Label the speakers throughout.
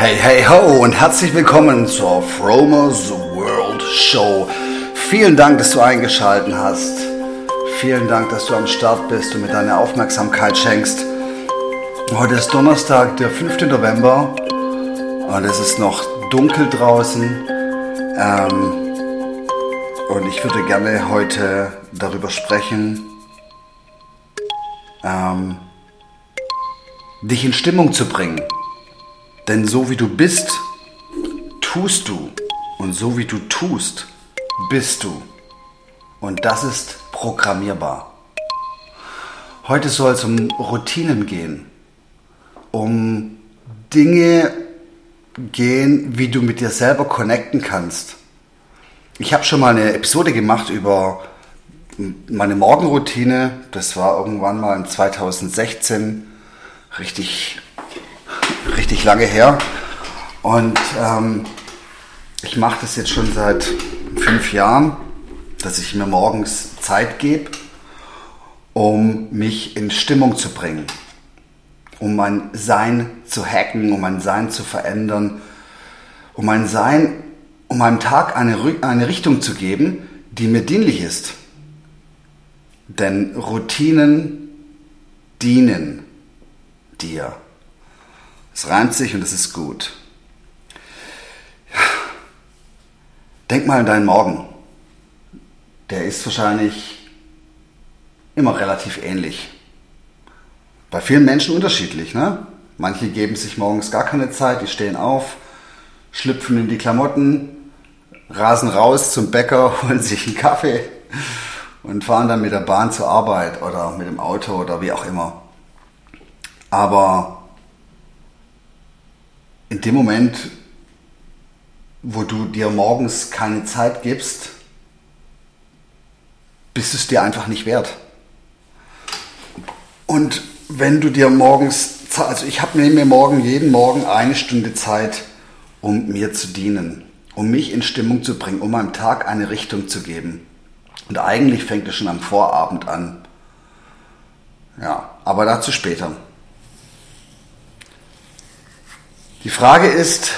Speaker 1: Hey, hey, ho und herzlich willkommen zur Fromers World Show. Vielen Dank, dass du eingeschaltet hast. Vielen Dank, dass du am Start bist und mir deine Aufmerksamkeit schenkst. Heute ist Donnerstag, der 5. November und es ist noch dunkel draußen. Ähm, und ich würde gerne heute darüber sprechen, ähm, dich in Stimmung zu bringen. Denn so wie du bist, tust du. Und so wie du tust, bist du. Und das ist programmierbar. Heute soll es um Routinen gehen. Um Dinge gehen, wie du mit dir selber connecten kannst. Ich habe schon mal eine Episode gemacht über meine Morgenroutine. Das war irgendwann mal in 2016 richtig, richtig lange her. Und ähm, ich mache das jetzt schon seit fünf Jahren, dass ich mir morgens Zeit gebe, um mich in Stimmung zu bringen, um mein Sein zu hacken, um mein Sein zu verändern, um mein Sein, um meinem Tag eine, eine Richtung zu geben, die mir dienlich ist. Denn Routinen dienen dir. Es reimt sich und es ist gut. Denk mal an deinen Morgen. Der ist wahrscheinlich immer relativ ähnlich. Bei vielen Menschen unterschiedlich. Ne? Manche geben sich morgens gar keine Zeit, die stehen auf, schlüpfen in die Klamotten, rasen raus zum Bäcker, holen sich einen Kaffee und fahren dann mit der Bahn zur Arbeit oder mit dem Auto oder wie auch immer. Aber in dem Moment, wo du dir morgens keine Zeit gibst, bist es dir einfach nicht wert. Und wenn du dir morgens, also ich habe mir morgen jeden Morgen eine Stunde Zeit, um mir zu dienen, um mich in Stimmung zu bringen, um meinem Tag eine Richtung zu geben. Und eigentlich fängt es schon am Vorabend an. Ja, aber dazu später. Die Frage ist,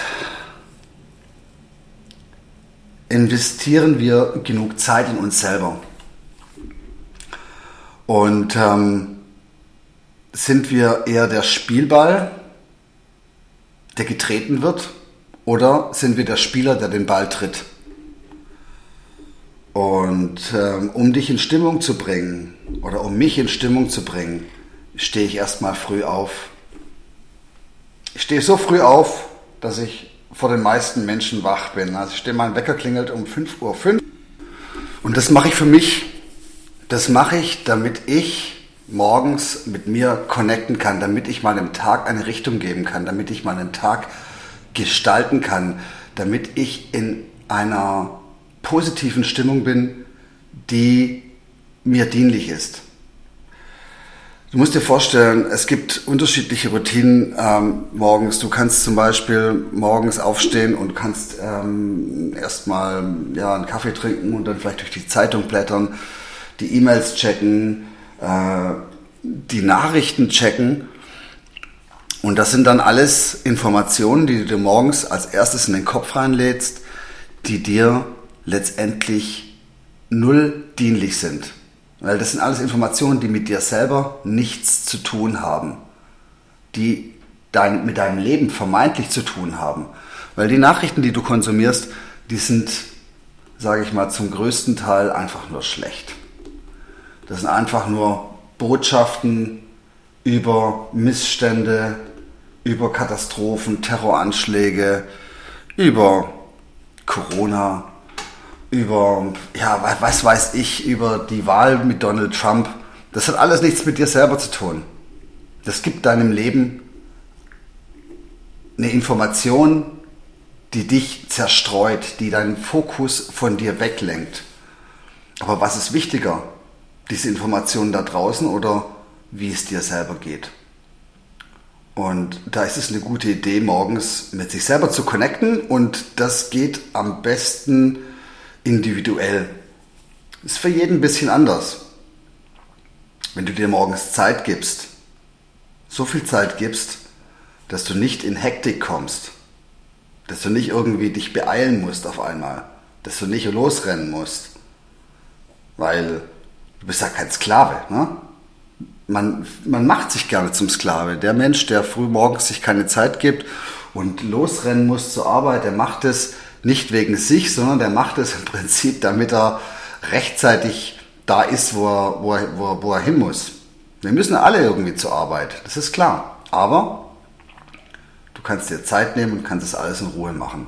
Speaker 1: investieren wir genug Zeit in uns selber? Und ähm, sind wir eher der Spielball, der getreten wird, oder sind wir der Spieler, der den Ball tritt? Und ähm, um dich in Stimmung zu bringen oder um mich in Stimmung zu bringen, stehe ich erstmal früh auf. Ich stehe so früh auf, dass ich vor den meisten Menschen wach bin. Also ich stehe, mein Wecker klingelt um 5.05 Uhr. Und das mache ich für mich. Das mache ich, damit ich morgens mit mir connecten kann, damit ich meinem Tag eine Richtung geben kann, damit ich meinen Tag gestalten kann, damit ich in einer positiven Stimmung bin, die mir dienlich ist. Du musst dir vorstellen, es gibt unterschiedliche Routinen ähm, morgens. Du kannst zum Beispiel morgens aufstehen und kannst ähm, erstmal ja, einen Kaffee trinken und dann vielleicht durch die Zeitung blättern, die E-Mails checken, äh, die Nachrichten checken. Und das sind dann alles Informationen, die du dir morgens als erstes in den Kopf reinlädst, die dir letztendlich null dienlich sind. Weil das sind alles Informationen, die mit dir selber nichts zu tun haben. Die dein, mit deinem Leben vermeintlich zu tun haben. Weil die Nachrichten, die du konsumierst, die sind, sage ich mal, zum größten Teil einfach nur schlecht. Das sind einfach nur Botschaften über Missstände, über Katastrophen, Terroranschläge, über Corona, über, ja, was weiß ich, über die Wahl mit Donald Trump. Das hat alles nichts mit dir selber zu tun. Das gibt deinem Leben eine Information, die dich zerstreut, die deinen Fokus von dir weglenkt. Aber was ist wichtiger? Diese Information da draußen oder wie es dir selber geht? Und da ist es eine gute Idee, morgens mit sich selber zu connecten und das geht am besten individuell. Ist für jeden ein bisschen anders. Wenn du dir morgens Zeit gibst, so viel Zeit gibst, dass du nicht in Hektik kommst, Dass du nicht irgendwie dich beeilen musst auf einmal. Dass du nicht losrennen musst. Weil du bist ja kein Sklave. Ne? Man, man macht sich gerne zum Sklave. Der Mensch, der früh morgens sich keine Zeit gibt und losrennen muss zur Arbeit, der macht es nicht wegen sich, sondern der macht es im Prinzip, damit er rechtzeitig da ist, wo er, wo er, wo er, wo er hin muss. Wir müssen alle irgendwie zur Arbeit, das ist klar. Aber Du kannst dir Zeit nehmen und kannst das alles in Ruhe machen.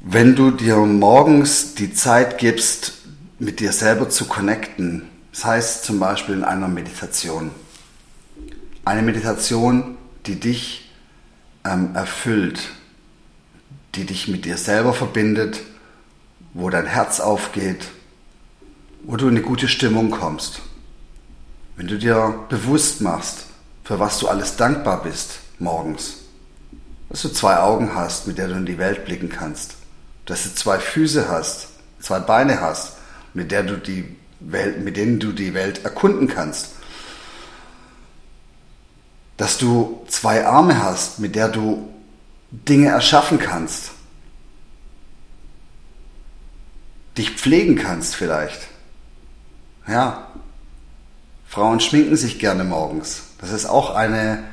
Speaker 1: Wenn du dir morgens die Zeit gibst, mit dir selber zu connecten, das heißt zum Beispiel in einer Meditation. Eine Meditation, die dich ähm, erfüllt, die dich mit dir selber verbindet, wo dein Herz aufgeht, wo du in eine gute Stimmung kommst. Wenn du dir bewusst machst, für was du alles dankbar bist morgens. Dass du zwei Augen hast, mit der du in die Welt blicken kannst. Dass du zwei Füße hast, zwei Beine hast, mit, der du die Welt, mit denen du die Welt erkunden kannst. Dass du zwei Arme hast, mit der du Dinge erschaffen kannst. Dich pflegen kannst vielleicht. Ja. Frauen schminken sich gerne morgens. Das ist auch eine,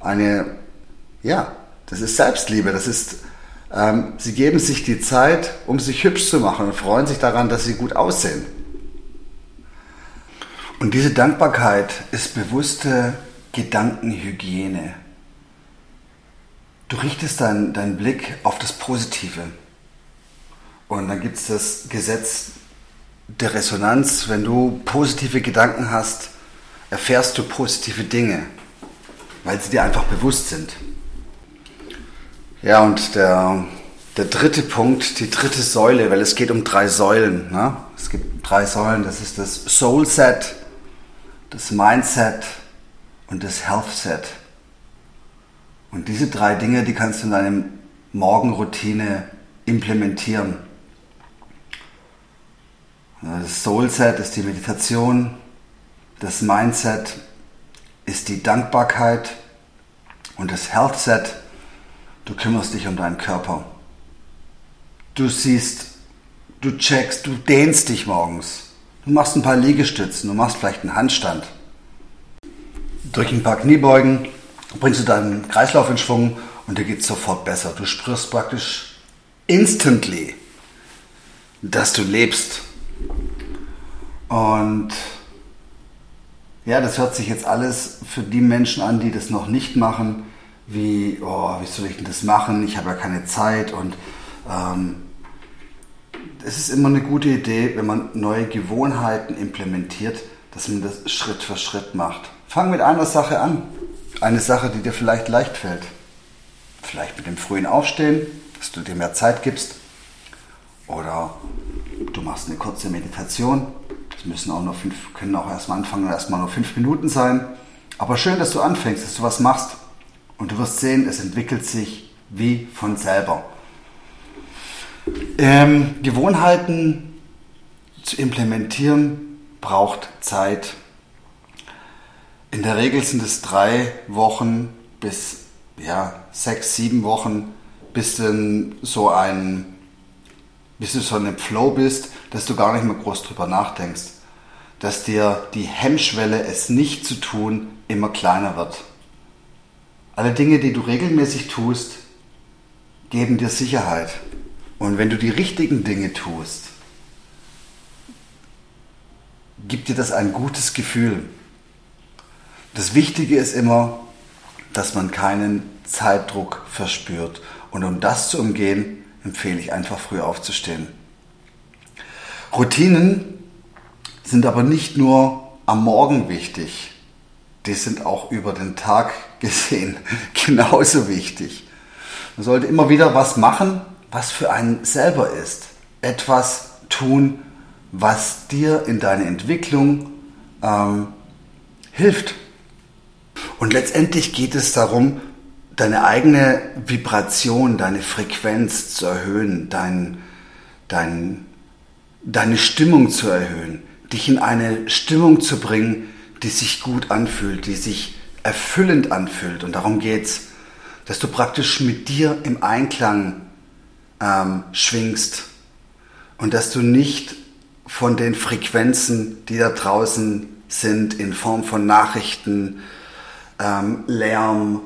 Speaker 1: eine, ja, das ist Selbstliebe. Das ist, ähm, sie geben sich die Zeit, um sich hübsch zu machen und freuen sich daran, dass sie gut aussehen. Und diese Dankbarkeit ist bewusste Gedankenhygiene. Du richtest deinen dein Blick auf das Positive. Und dann gibt es das Gesetz der Resonanz. Wenn du positive Gedanken hast, erfährst du positive Dinge, weil sie dir einfach bewusst sind. Ja, und der, der dritte Punkt, die dritte Säule, weil es geht um drei Säulen. Ne? Es gibt drei Säulen, das ist das Soul Set, das Mindset und das Health Set. Und diese drei Dinge, die kannst du in deinem Morgenroutine implementieren. Das Soul Set ist die Meditation, das Mindset ist die Dankbarkeit und das Health Set, du kümmerst dich um deinen Körper. Du siehst, du checkst, du dehnst dich morgens. Du machst ein paar Liegestützen, du machst vielleicht einen Handstand. Durch ein paar Kniebeugen bringst du deinen Kreislauf in Schwung und dir geht es sofort besser. Du spürst praktisch instantly, dass du lebst. Und ja, das hört sich jetzt alles für die Menschen an, die das noch nicht machen, wie, oh, wie soll ich denn das machen? Ich habe ja keine Zeit und ähm, es ist immer eine gute Idee, wenn man neue Gewohnheiten implementiert, dass man das Schritt für Schritt macht. Fang mit einer Sache an. Eine Sache, die dir vielleicht leicht fällt. Vielleicht mit dem frühen Aufstehen, dass du dir mehr Zeit gibst. Oder du machst eine kurze Meditation es müssen auch nur fünf, können auch erstmal anfangen erstmal nur fünf Minuten sein. Aber schön, dass du anfängst, dass du was machst. Und du wirst sehen, es entwickelt sich wie von selber. Ähm, Gewohnheiten zu implementieren braucht Zeit. In der Regel sind es drei Wochen bis ja, sechs, sieben Wochen, bis du so ein, bis du so in einem Flow bist, dass du gar nicht mehr groß drüber nachdenkst. Dass dir die Hemmschwelle, es nicht zu tun, immer kleiner wird. Alle Dinge, die du regelmäßig tust, geben dir Sicherheit. Und wenn du die richtigen Dinge tust, gibt dir das ein gutes Gefühl. Das Wichtige ist immer, dass man keinen Zeitdruck verspürt. Und um das zu umgehen, empfehle ich einfach früh aufzustehen. Routinen sind aber nicht nur am Morgen wichtig, die sind auch über den Tag gesehen genauso wichtig. Man sollte immer wieder was machen, was für einen selber ist. Etwas tun, was dir in deiner Entwicklung ähm, hilft. Und letztendlich geht es darum, deine eigene Vibration, deine Frequenz zu erhöhen, dein, dein, deine Stimmung zu erhöhen, dich in eine Stimmung zu bringen, die sich gut anfühlt, die sich erfüllend anfühlt. Und darum geht's. dass du praktisch mit dir im Einklang ähm, schwingst und dass du nicht von den Frequenzen, die da draußen sind, in Form von Nachrichten, ähm, Lärm,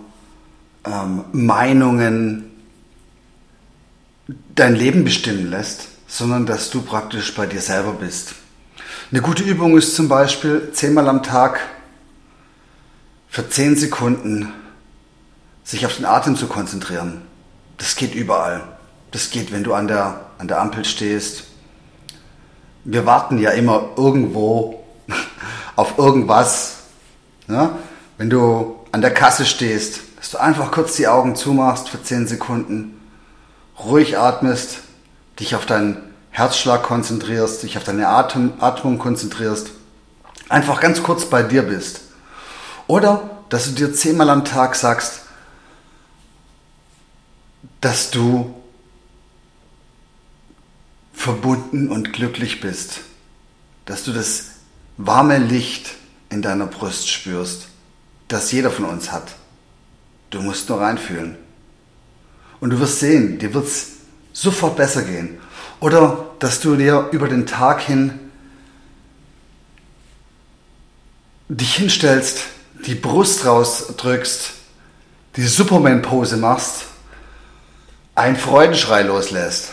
Speaker 1: ähm, Meinungen, dein Leben bestimmen lässt, sondern dass du praktisch bei dir selber bist. Eine gute Übung ist zum Beispiel zehnmal am Tag für zehn Sekunden sich auf den Atem zu konzentrieren. Das geht überall. Das geht, wenn du an der, an der Ampel stehst. Wir warten ja immer irgendwo auf irgendwas. Ja? Wenn du an der Kasse stehst, dass du einfach kurz die Augen zumachst für 10 Sekunden, ruhig atmest, dich auf deinen Herzschlag konzentrierst, dich auf deine Atem, Atmung konzentrierst, einfach ganz kurz bei dir bist. Oder dass du dir zehnmal am Tag sagst, dass du verbunden und glücklich bist, dass du das warme Licht in deiner Brust spürst, das jeder von uns hat. Du musst nur reinfühlen. Und du wirst sehen, dir wird es sofort besser gehen. Oder dass du dir über den Tag hin dich hinstellst, die Brust rausdrückst, die Superman-Pose machst einen Freudenschrei loslässt.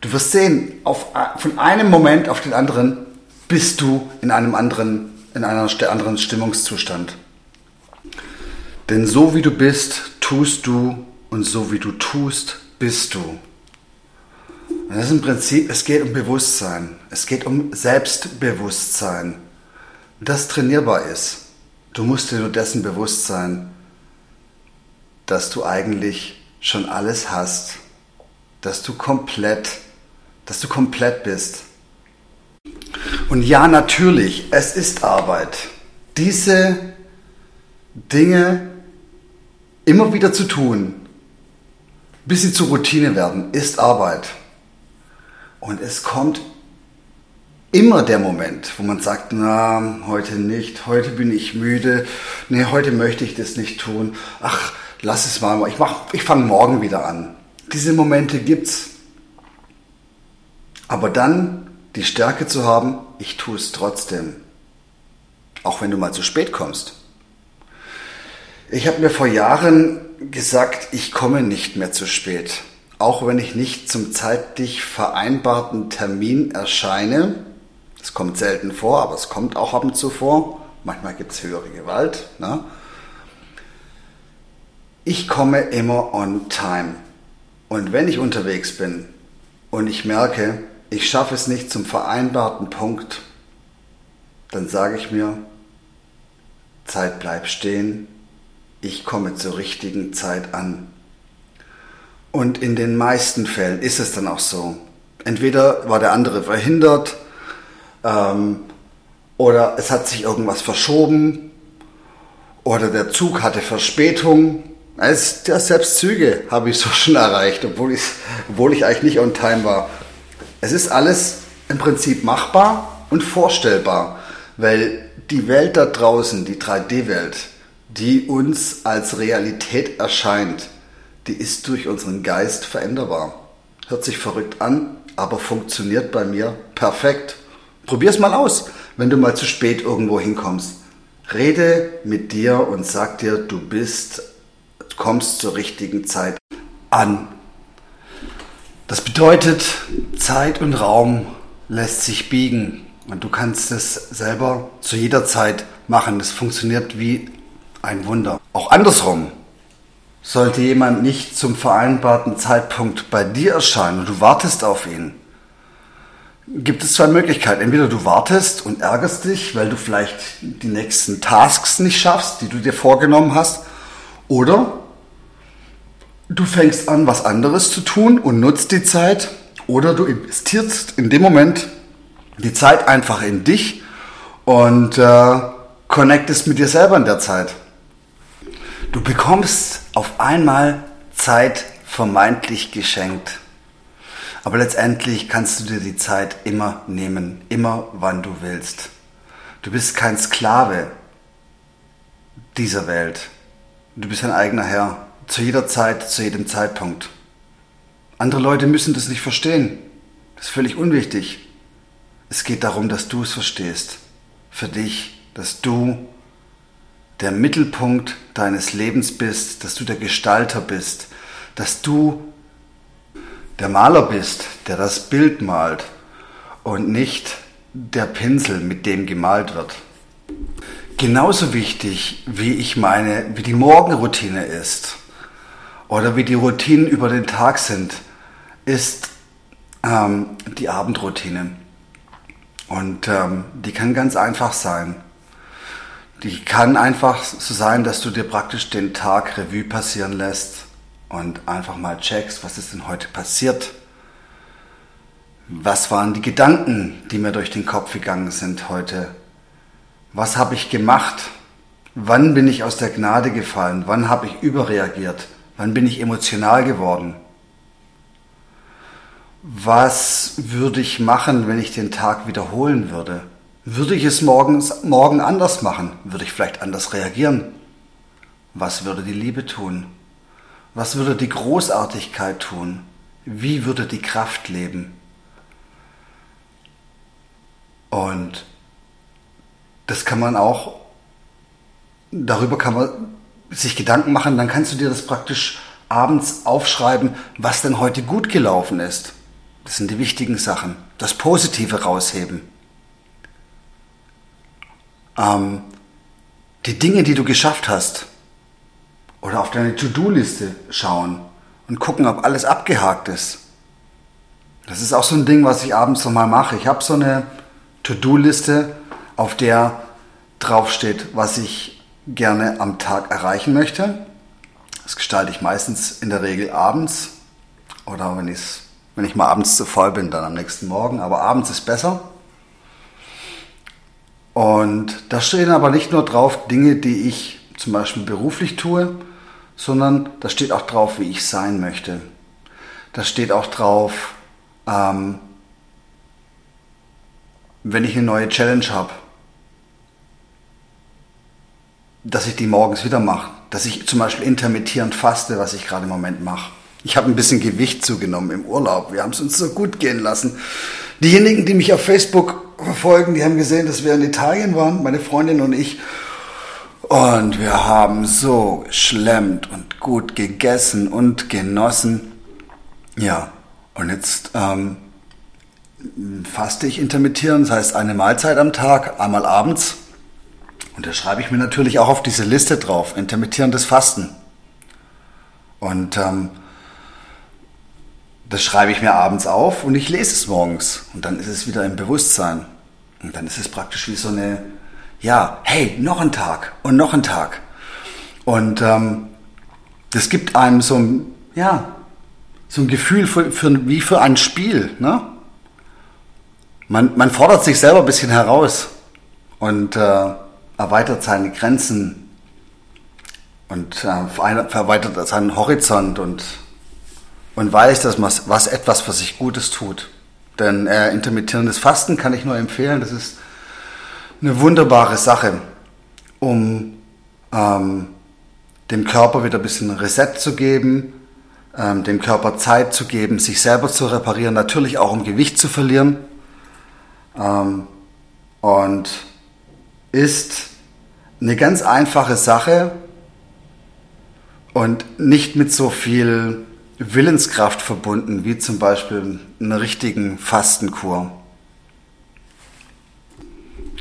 Speaker 1: Du wirst sehen, auf, von einem Moment auf den anderen bist du in einem anderen, in einer anderen Stimmungszustand. Denn so wie du bist, tust du und so wie du tust, bist du. Und das ist im Prinzip, es geht um Bewusstsein. Es geht um Selbstbewusstsein, das trainierbar ist. Du musst dir nur dessen bewusst sein, dass du eigentlich schon alles hast, dass du komplett, dass du komplett bist. Und ja, natürlich, es ist Arbeit. Diese Dinge immer wieder zu tun, bis sie zur Routine werden, ist Arbeit. Und es kommt immer der Moment, wo man sagt, na, heute nicht, heute bin ich müde, nee, heute möchte ich das nicht tun. Ach, lass es mal, ich, ich fange morgen wieder an. Diese Momente gibt's. Aber dann die Stärke zu haben, ich tue es trotzdem. Auch wenn du mal zu spät kommst. Ich habe mir vor Jahren gesagt, ich komme nicht mehr zu spät. Auch wenn ich nicht zum zeitlich vereinbarten Termin erscheine. Es kommt selten vor, aber es kommt auch ab und zu vor. Manchmal gibt es höhere Gewalt. Ne? ich komme immer on time. Und wenn ich unterwegs bin und ich merke, ich schaffe es nicht zum vereinbarten Punkt, dann sage ich mir, Zeit bleibt stehen, ich komme zur richtigen Zeit an. Und in den meisten Fällen ist es dann auch so. Entweder war der andere verhindert ähm, oder es hat sich irgendwas verschoben oder der Zug hatte Verspätung also, selbst Züge habe ich so schon erreicht, obwohl obwohl ich eigentlich nicht on time war. Es ist alles im Prinzip machbar und vorstellbar, weil die Welt da draußen, die 3D-Welt, die uns als Realität erscheint, die ist durch unseren Geist veränderbar. Hört sich verrückt an, aber funktioniert bei mir perfekt. Probier's mal aus, wenn du mal zu spät irgendwo hinkommst. Rede mit dir und sag dir, du bist kommst zur richtigen Zeit an. Das bedeutet, Zeit und Raum lässt sich biegen und du kannst es selber zu jeder Zeit machen. Es funktioniert wie ein Wunder. Auch andersrum. Sollte jemand nicht zum vereinbarten Zeitpunkt bei dir erscheinen und du wartest auf ihn, gibt es zwei Möglichkeiten. Entweder du wartest und ärgerst dich, weil du vielleicht die nächsten Tasks nicht schaffst, die du dir vorgenommen hast, oder Du fängst an, was anderes zu tun und nutzt die Zeit oder du investierst in dem Moment die Zeit einfach in dich und äh, connectest mit dir selber in der Zeit. Du bekommst auf einmal Zeit vermeintlich geschenkt. Aber letztendlich kannst du dir die Zeit immer nehmen, immer wann du willst. Du bist kein Sklave dieser Welt. Du bist ein eigener Herr. Zu jeder Zeit, zu jedem Zeitpunkt. Andere Leute müssen das nicht verstehen. Das ist völlig unwichtig. Es geht darum, dass du es verstehst. Für dich, dass du der Mittelpunkt deines Lebens bist, dass du der Gestalter bist, dass du der Maler bist, der das Bild malt und nicht der Pinsel, mit dem gemalt wird. Genauso wichtig, wie ich meine, wie die Morgenroutine ist oder wie die Routinen über den Tag sind, ist ähm, die Abendroutine. Und ähm, die kann ganz einfach sein. Die kann einfach so sein, dass du dir praktisch den Tag Revue passieren lässt und einfach mal checkst, was ist denn heute passiert? Was waren die Gedanken, die mir durch den Kopf gegangen sind heute? Was habe ich gemacht? Wann bin ich aus der Gnade gefallen? Wann habe ich überreagiert? Wann bin ich emotional geworden? Was würde ich machen, wenn ich den Tag wiederholen würde? Würde ich es morgens, morgen anders machen? Würde ich vielleicht anders reagieren? Was würde die Liebe tun? Was würde die Großartigkeit tun? Wie würde die Kraft leben? Und das kann man auch, darüber kann man sich Gedanken machen, dann kannst du dir das praktisch abends aufschreiben, was denn heute gut gelaufen ist. Das sind die wichtigen Sachen. Das Positive rausheben. Ähm, die Dinge, die du geschafft hast. Oder auf deine To-Do-Liste schauen und gucken, ob alles abgehakt ist. Das ist auch so ein Ding, was ich abends nochmal mache. Ich habe so eine To-Do-Liste auf der draufsteht, was ich gerne am Tag erreichen möchte. Das gestalte ich meistens in der Regel abends oder wenn, wenn ich mal abends zu voll bin, dann am nächsten Morgen. Aber abends ist besser. Und da stehen aber nicht nur drauf Dinge, die ich zum Beispiel beruflich tue, sondern da steht auch drauf, wie ich sein möchte. Da steht auch drauf, ähm, wenn ich eine neue Challenge habe, dass ich die morgens wieder mache. Dass ich zum Beispiel intermittierend faste, was ich gerade im Moment mache. Ich habe ein bisschen Gewicht zugenommen im Urlaub. Wir haben es uns so gut gehen lassen. Diejenigen, die mich auf Facebook verfolgen, die haben gesehen, dass wir in Italien waren, meine Freundin und ich. Und wir haben so geschlemmt und gut gegessen und genossen. Ja, und jetzt ähm, faste ich intermittierend, das heißt eine Mahlzeit am Tag, einmal abends und da schreibe ich mir natürlich auch auf diese Liste drauf, intermittierendes Fasten. Und ähm, das schreibe ich mir abends auf und ich lese es morgens. Und dann ist es wieder im Bewusstsein. Und dann ist es praktisch wie so eine, ja, hey, noch ein Tag und noch ein Tag. Und ähm, das gibt einem so ein, ja, so ein Gefühl für, für, wie für ein Spiel. Ne? Man, man fordert sich selber ein bisschen heraus. Und äh, erweitert seine Grenzen und äh, verweitert seinen Horizont und, und weiß, dass man was etwas für sich Gutes tut. Denn äh, intermittierendes Fasten kann ich nur empfehlen. Das ist eine wunderbare Sache, um ähm, dem Körper wieder ein bisschen Reset zu geben, ähm, dem Körper Zeit zu geben, sich selber zu reparieren, natürlich auch um Gewicht zu verlieren. Ähm, und ist eine ganz einfache Sache und nicht mit so viel Willenskraft verbunden, wie zum Beispiel einer richtigen Fastenkur.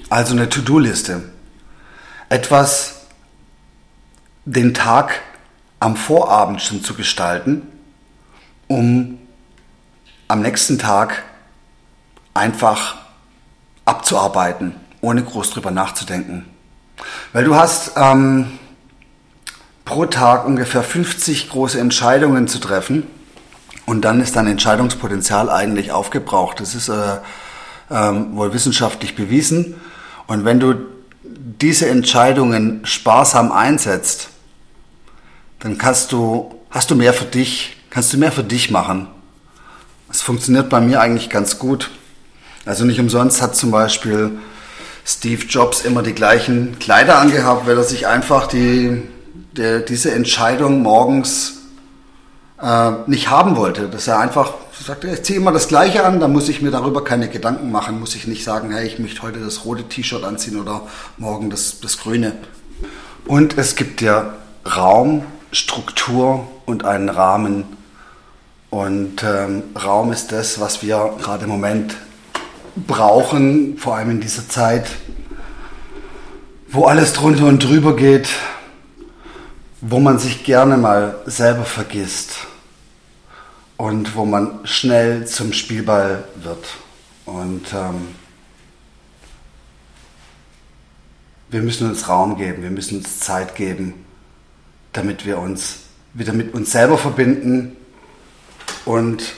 Speaker 1: Also eine To-Do-Liste. Etwas den Tag am Vorabend schon zu gestalten, um am nächsten Tag einfach abzuarbeiten, ohne groß drüber nachzudenken. Weil du hast ähm, pro Tag ungefähr 50 große Entscheidungen zu treffen und dann ist dein Entscheidungspotenzial eigentlich aufgebraucht. Das ist äh, ähm, wohl wissenschaftlich bewiesen. Und wenn du diese Entscheidungen sparsam einsetzt, dann kannst du, hast du mehr für dich, kannst du mehr für dich machen. Es funktioniert bei mir eigentlich ganz gut. Also nicht umsonst hat zum Beispiel Steve Jobs immer die gleichen Kleider angehabt, weil er sich einfach die, der diese Entscheidung morgens äh, nicht haben wollte. Dass er einfach sagte, ich ziehe immer das Gleiche an, da muss ich mir darüber keine Gedanken machen, muss ich nicht sagen, hey, ich möchte heute das rote T-Shirt anziehen oder morgen das, das grüne. Und es gibt ja Raum, Struktur und einen Rahmen. Und ähm, Raum ist das, was wir gerade im Moment brauchen, vor allem in dieser Zeit, wo alles drunter und drüber geht, wo man sich gerne mal selber vergisst und wo man schnell zum Spielball wird. Und ähm, wir müssen uns Raum geben, wir müssen uns Zeit geben, damit wir uns wieder mit uns selber verbinden und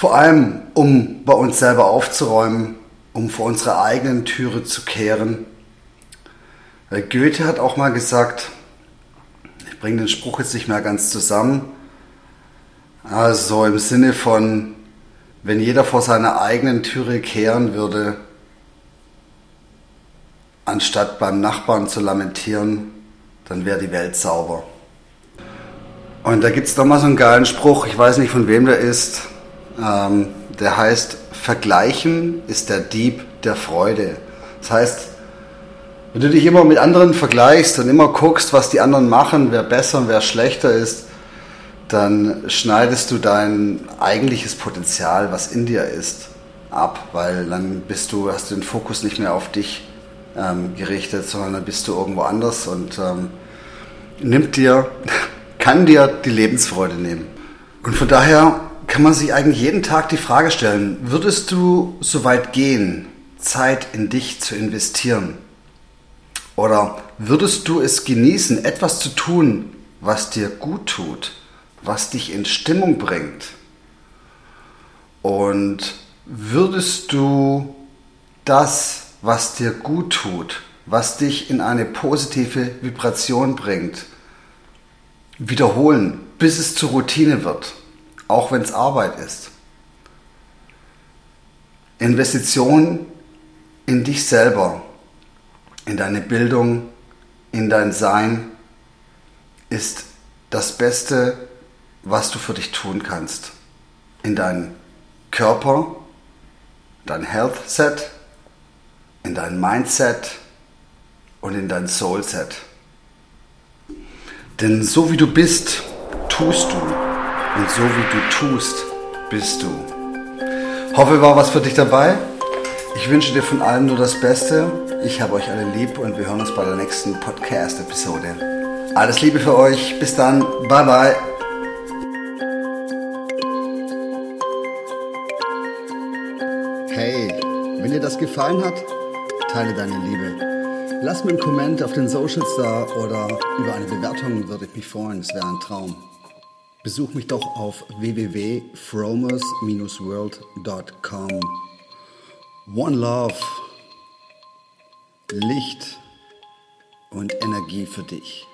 Speaker 1: vor allem, um bei uns selber aufzuräumen, um vor unserer eigenen Türe zu kehren. Goethe hat auch mal gesagt, ich bringe den Spruch jetzt nicht mehr ganz zusammen, also im Sinne von, wenn jeder vor seiner eigenen Türe kehren würde, anstatt beim Nachbarn zu lamentieren, dann wäre die Welt sauber. Und da gibt es nochmal so einen geilen Spruch, ich weiß nicht von wem der ist. Ähm, der heißt, Vergleichen ist der Dieb der Freude. Das heißt, wenn du dich immer mit anderen vergleichst und immer guckst, was die anderen machen, wer besser und wer schlechter ist, dann schneidest du dein eigentliches Potenzial, was in dir ist, ab, weil dann bist du, hast du den Fokus nicht mehr auf dich ähm, gerichtet, sondern dann bist du irgendwo anders und ähm, nimmt dir, kann dir die Lebensfreude nehmen. Und von daher kann man sich eigentlich jeden Tag die Frage stellen, würdest du so weit gehen, Zeit in dich zu investieren? Oder würdest du es genießen, etwas zu tun, was dir gut tut, was dich in Stimmung bringt? Und würdest du das, was dir gut tut, was dich in eine positive Vibration bringt, wiederholen, bis es zur Routine wird? Auch wenn es Arbeit ist. Investition in dich selber, in deine Bildung, in dein Sein ist das Beste, was du für dich tun kannst. In deinen Körper, dein Health Set, in dein Mindset und in dein Soul Set. Denn so wie du bist, tust du. Und so wie du tust, bist du. Hoffe, war was für dich dabei. Ich wünsche dir von allem nur das Beste. Ich habe euch alle lieb und wir hören uns bei der nächsten Podcast-Episode. Alles Liebe für euch. Bis dann. Bye bye. Hey, wenn dir das gefallen hat, teile deine Liebe. Lass mir einen Comment auf den Socials da oder über eine Bewertung würde ich mich freuen. Es wäre ein Traum. Besuch mich doch auf www.fromers-world.com. One Love, Licht und Energie für dich.